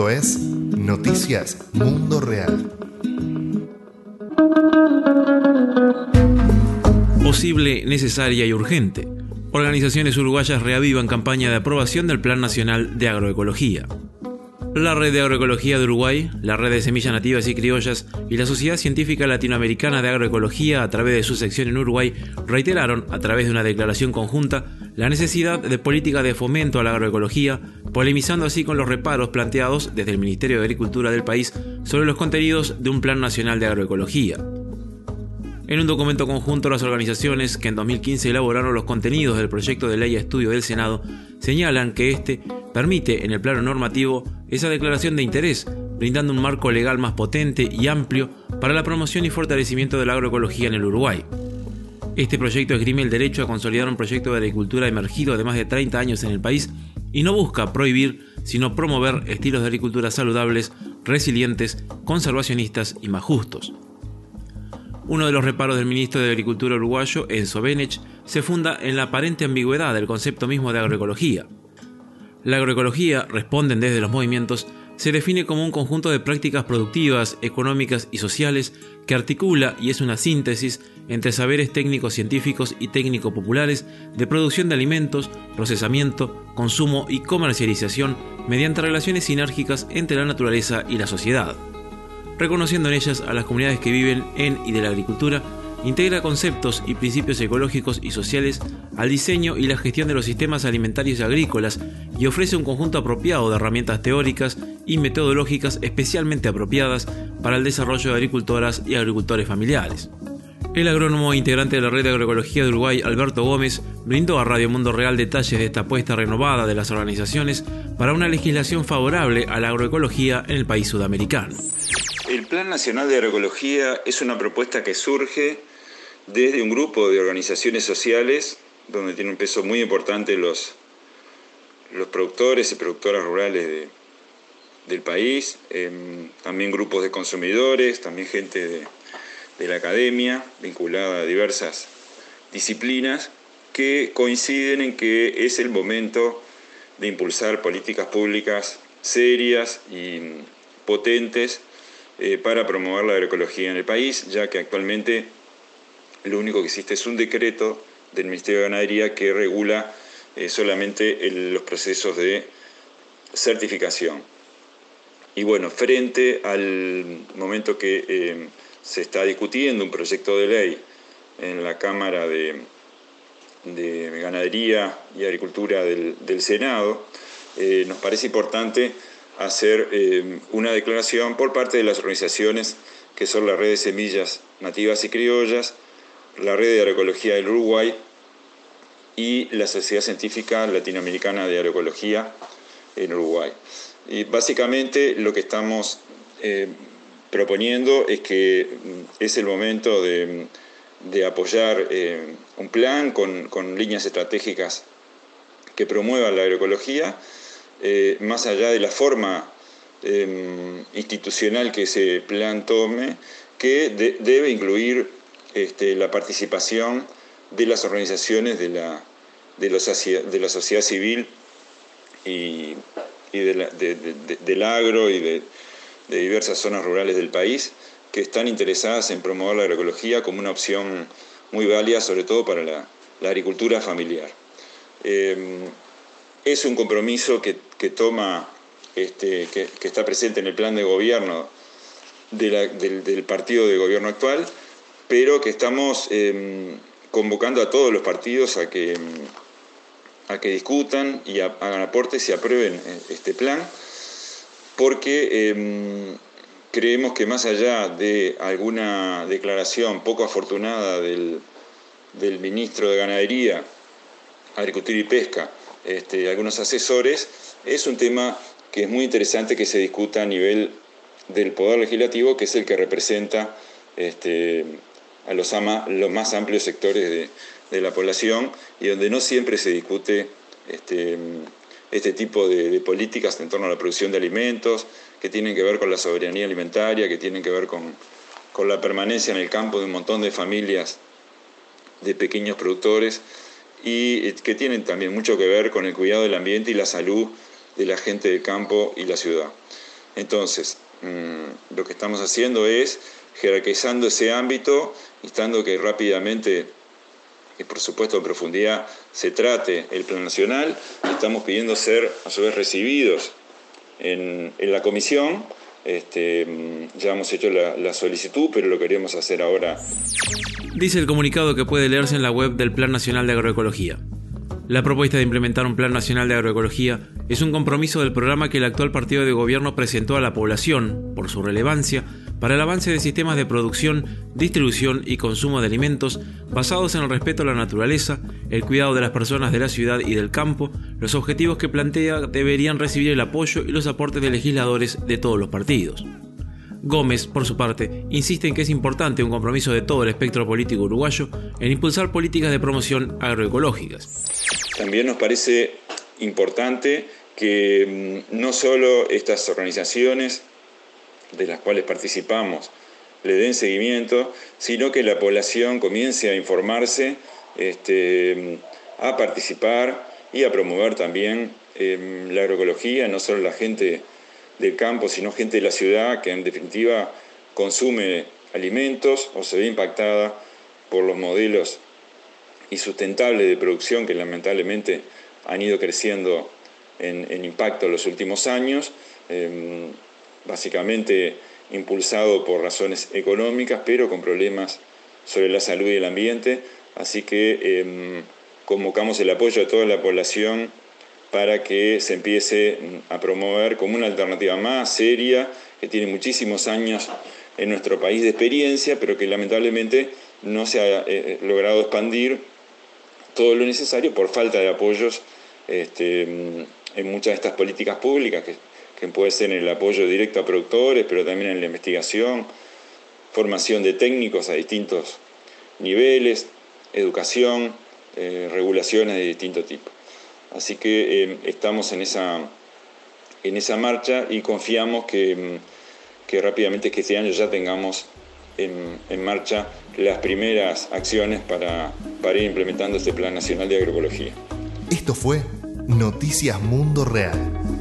Esto es Noticias Mundo Real. Posible, necesaria y urgente. Organizaciones uruguayas reavivan campaña de aprobación del Plan Nacional de Agroecología. La Red de Agroecología de Uruguay, la Red de Semillas Nativas y Criollas y la Sociedad Científica Latinoamericana de Agroecología, a través de su sección en Uruguay, reiteraron, a través de una declaración conjunta, la necesidad de política de fomento a la agroecología, polemizando así con los reparos planteados desde el Ministerio de Agricultura del país sobre los contenidos de un Plan Nacional de Agroecología. En un documento conjunto, las organizaciones que en 2015 elaboraron los contenidos del proyecto de ley a estudio del Senado señalan que este permite en el plano normativo esa declaración de interés, brindando un marco legal más potente y amplio para la promoción y fortalecimiento de la agroecología en el Uruguay. Este proyecto esgrime el derecho a consolidar un proyecto de agricultura emergido de más de 30 años en el país y no busca prohibir, sino promover estilos de agricultura saludables, resilientes, conservacionistas y más justos. Uno de los reparos del ministro de Agricultura uruguayo, Enzo Benech, se funda en la aparente ambigüedad del concepto mismo de agroecología. La agroecología, responden desde los movimientos, se define como un conjunto de prácticas productivas, económicas y sociales que articula y es una síntesis entre saberes técnicos científicos y técnico populares de producción de alimentos, procesamiento, consumo y comercialización mediante relaciones sinérgicas entre la naturaleza y la sociedad reconociendo en ellas a las comunidades que viven en y de la agricultura, integra conceptos y principios ecológicos y sociales al diseño y la gestión de los sistemas alimentarios y agrícolas y ofrece un conjunto apropiado de herramientas teóricas y metodológicas especialmente apropiadas para el desarrollo de agricultoras y agricultores familiares. El agrónomo integrante de la Red de Agroecología de Uruguay, Alberto Gómez, brindó a Radio Mundo Real detalles de esta apuesta renovada de las organizaciones para una legislación favorable a la agroecología en el país sudamericano. El Plan Nacional de Agroecología es una propuesta que surge desde un grupo de organizaciones sociales donde tiene un peso muy importante los, los productores y productoras rurales del país, em, también grupos de consumidores, también gente de, de la academia vinculada a diversas disciplinas que coinciden en que es el momento de impulsar políticas públicas serias y potentes eh, para promover la agroecología en el país, ya que actualmente lo único que existe es un decreto del Ministerio de Ganadería que regula eh, solamente los procesos de certificación. Y bueno, frente al momento que eh, se está discutiendo un proyecto de ley en la Cámara de, Ganadería y Agricultura del, Senado, nos parece importante hacer eh, una declaración por parte de las organizaciones que son la Red de Semillas Nativas y Criollas, la Red de Agroecología del Uruguay y la Sociedad Científica Latinoamericana de Agroecología en Uruguay. Y básicamente lo que estamos eh, proponiendo es que mm, es el momento de, apoyar eh, un plan con, con líneas estratégicas que promuevan la agroecología eh, más allá de la forma em, institucional que ese plan tome, que debe incluir este, la participación de las organizaciones de la, de la, sociedad civil y, del agro y de, diversas zonas rurales del país que están interesadas en promover la agroecología como una opción muy válida, sobre todo para la, agricultura familiar. Em, es un compromiso que, toma, este, que, está presente en el plan de gobierno del, partido de gobierno actual, pero que estamos em, convocando a todos los partidos a que, a que discutan y hagan aportes y aprueben eh, este plan, porque em, creemos que más allá de alguna declaración poco afortunada del, del ministro de Ganadería, Agricultura y Pesca, este, algunos asesores, es un tema que es muy interesante que se discuta a nivel del Poder Legislativo, que es el que representa este, a los, los, más amplios sectores de, la población y donde no siempre se discute este, este tipo de, políticas en torno a la producción de alimentos, que tienen que ver con la soberanía alimentaria, que tienen que ver con, con la permanencia en el campo de un montón de familias de pequeños productores y que tienen también mucho que ver con el cuidado del ambiente y la salud de la gente del campo y la ciudad. Entonces, mm, lo que estamos haciendo es jerarquizando ese ámbito, instando que rápidamente, y por supuesto en profundidad, se trate el plan nacional. Estamos pidiendo ser a su vez recibidos en, la comisión. Este, mm, ya hemos hecho la, la solicitud, pero lo queremos hacer ahora. Dice el comunicado que puede leerse en la web del Plan Nacional de Agroecología. La propuesta de implementar un Plan Nacional de Agroecología es un compromiso del programa que el actual partido de gobierno presentó a la población, por su relevancia, para el avance de sistemas de producción, distribución y consumo de alimentos basados en el respeto a la naturaleza, el cuidado de las personas de la ciudad y del campo, los objetivos que plantea deberían recibir el apoyo y los aportes de legisladores de todos los partidos. Gómez, por su parte, insiste en que es importante un compromiso de todo el espectro político uruguayo en impulsar políticas de promoción agroecológicas. También nos parece importante que mm, no solo estas organizaciones de las cuales participamos le den seguimiento, sino que la población comience a informarse, este, a participar y a promover también em, la agroecología, no solo la gente del campo, sino gente de la ciudad que en definitiva consume alimentos o se ve impactada por los modelos insustentables de producción que lamentablemente han ido creciendo en, impacto en los últimos años, em, básicamente impulsado por razones económicas, pero con problemas sobre la salud y el ambiente. Así que em, convocamos el apoyo de toda la población para que se empiece a promover como una alternativa más seria, que tiene muchísimos años en nuestro país de experiencia, pero que lamentablemente no se ha eh, logrado expandir todo lo necesario por falta de apoyos este, en muchas de estas políticas públicas, que, puede ser en el apoyo directo a productores, pero también en la investigación, formación de técnicos a distintos niveles, educación, eh, regulaciones de distinto tipo. Así que eh, estamos en esa, en esa marcha y confiamos que, mm, que rápidamente que este año ya tengamos en, en, marcha las primeras acciones para, para ir implementando este Plan Nacional de Agroecología. Esto fue Noticias Mundo Real.